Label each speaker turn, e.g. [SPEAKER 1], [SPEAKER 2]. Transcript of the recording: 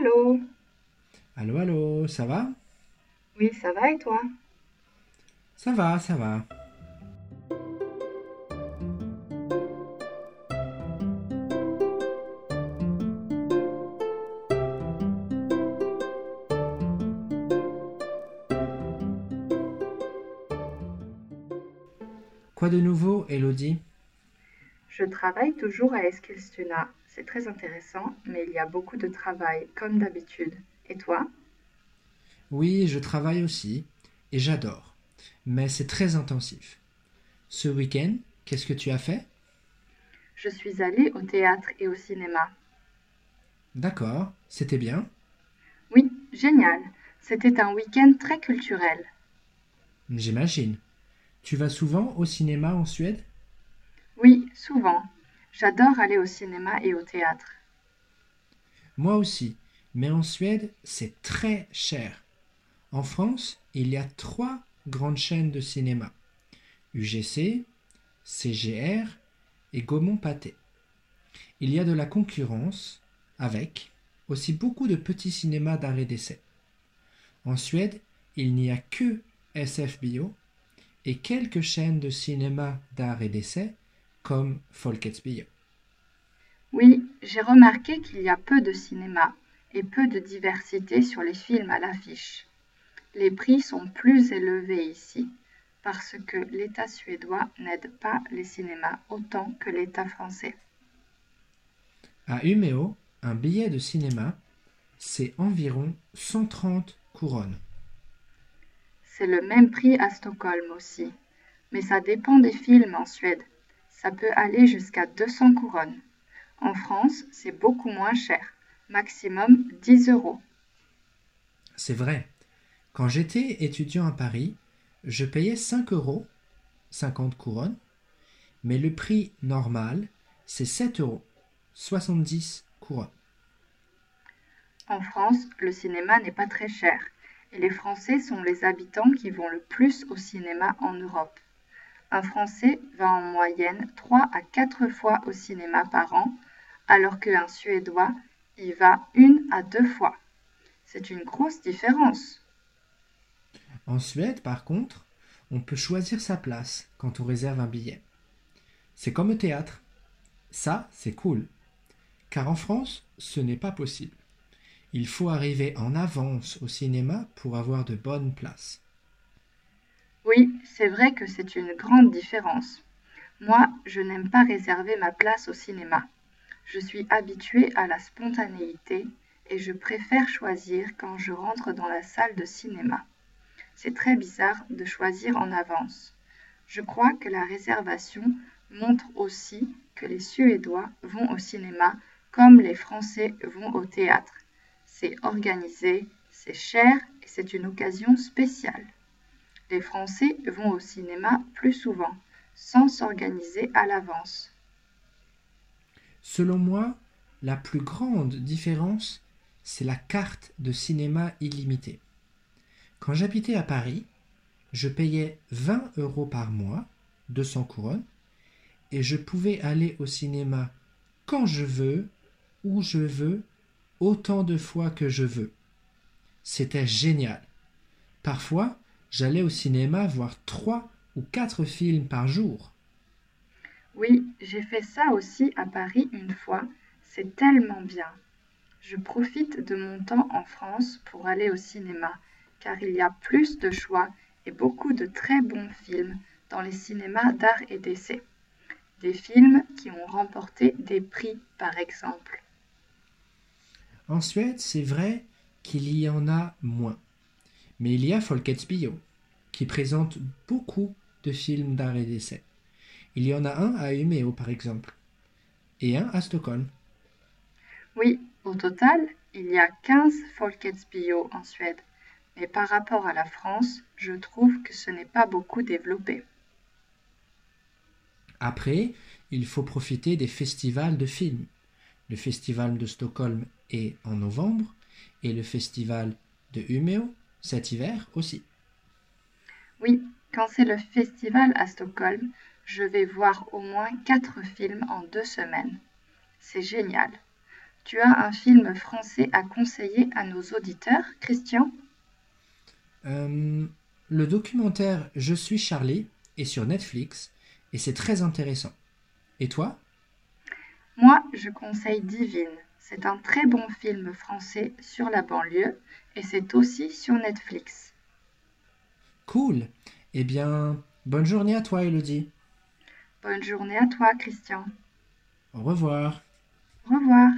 [SPEAKER 1] Allô?
[SPEAKER 2] Allô, allô, ça va?
[SPEAKER 1] Oui, ça va et toi?
[SPEAKER 2] Ça va, ça va. Quoi de nouveau, Elodie?
[SPEAKER 1] Je travaille toujours à Eskilstuna. C'est très intéressant, mais il y a beaucoup de travail, comme d'habitude. Et toi?
[SPEAKER 2] Oui, je travaille aussi, et j'adore, mais c'est très intensif. Ce week-end, qu'est-ce que tu as fait?
[SPEAKER 1] Je suis allée au théâtre et au cinéma.
[SPEAKER 2] D'accord, c'était bien?
[SPEAKER 1] Oui, génial. C'était un week-end très culturel.
[SPEAKER 2] J'imagine. Tu vas souvent au cinéma en Suède?
[SPEAKER 1] Oui, souvent. J'adore aller au cinéma et au théâtre.
[SPEAKER 2] Moi aussi, mais en Suède, c'est très cher. En France, il y a trois grandes chaînes de cinéma. UGC, CGR et Gaumont Pathé. Il y a de la concurrence avec aussi beaucoup de petits cinémas d'arrêt d'essai. En Suède, il n'y a que SF Bio et quelques chaînes de cinéma d'art et d'essai comme Folkets Bio.
[SPEAKER 1] Oui, j'ai remarqué qu'il y a peu de cinéma et peu de diversité sur les films à l'affiche. Les prix sont plus élevés ici parce que l'État suédois n'aide pas les cinémas autant que l'État français.
[SPEAKER 2] À Umeå, un billet de cinéma, c'est environ 130 couronnes.
[SPEAKER 1] C'est le même prix à Stockholm aussi, mais ça dépend des films en Suède. Ça peut aller jusqu'à 200 couronnes. En France, c'est beaucoup moins cher, maximum 10 euros.
[SPEAKER 2] C'est vrai. Quand j'étais étudiant à Paris, je payais 5 euros, 50 couronnes, mais le prix normal, c'est 7 euros, 70 couronnes.
[SPEAKER 1] En France, le cinéma n'est pas très cher et les Français sont les habitants qui vont le plus au cinéma en Europe. Un Français va en moyenne 3 à 4 fois au cinéma par an, alors qu'un Suédois y va une à deux fois. C'est une grosse différence.
[SPEAKER 2] En Suède, par contre, on peut choisir sa place quand on réserve un billet. C'est comme au théâtre. Ça, c'est cool. Car en France, ce n'est pas possible. Il faut arriver en avance au cinéma pour avoir de bonnes places.
[SPEAKER 1] Oui, c'est vrai que c'est une grande différence. Moi, je n'aime pas réserver ma place au cinéma. Je suis habituée à la spontanéité et je préfère choisir quand je rentre dans la salle de cinéma. C'est très bizarre de choisir en avance. Je crois que la réservation montre aussi que les Suédois vont au cinéma comme les Français vont au théâtre. C'est organisé, c'est cher et c'est une occasion spéciale. Les Français vont au cinéma plus souvent, sans s'organiser à l'avance.
[SPEAKER 2] Selon moi, la plus grande différence, c'est la carte de cinéma illimitée. Quand j'habitais à Paris, je payais 20 euros par mois, 200 couronnes, et je pouvais aller au cinéma quand je veux, où je veux, autant de fois que je veux. C'était génial. Parfois, j'allais au cinéma voir trois ou quatre films par jour.
[SPEAKER 1] Oui, j'ai fait ça aussi à Paris une fois. C'est tellement bien. Je profite de mon temps en France pour aller au cinéma, car il y a plus de choix et beaucoup de très bons films dans les cinémas d'art et d'essai. Des films qui ont remporté des prix, par exemple.
[SPEAKER 2] En Suède, c'est vrai qu'il y en a moins. Mais il y a Folkets Bio, qui présente beaucoup de films d'art et d'essai. Il y en a un à Umeå, par exemple, et un à Stockholm.
[SPEAKER 1] Oui, au total, il y a 15 Folkets Bio en Suède. Mais par rapport à la France, je trouve que ce n'est pas beaucoup développé.
[SPEAKER 2] Après, il faut profiter des festivals de films. Le festival de Stockholm est en novembre et le festival de Umeå cet hiver aussi.
[SPEAKER 1] Oui, quand c'est le festival à Stockholm, je vais voir au moins quatre films en deux semaines. C'est génial. Tu as un film français à conseiller à nos auditeurs, Christian?
[SPEAKER 2] Euh, le documentaire Je suis Charlie est sur Netflix et c'est très intéressant. Et toi?
[SPEAKER 1] Moi, je conseille Divine. C'est un très bon film français sur la banlieue et c'est aussi sur Netflix.
[SPEAKER 2] Cool. Eh bien, bonne journée à toi, Elodie.
[SPEAKER 1] Bonne journée à toi, Christian.
[SPEAKER 2] Au revoir.
[SPEAKER 1] Au revoir.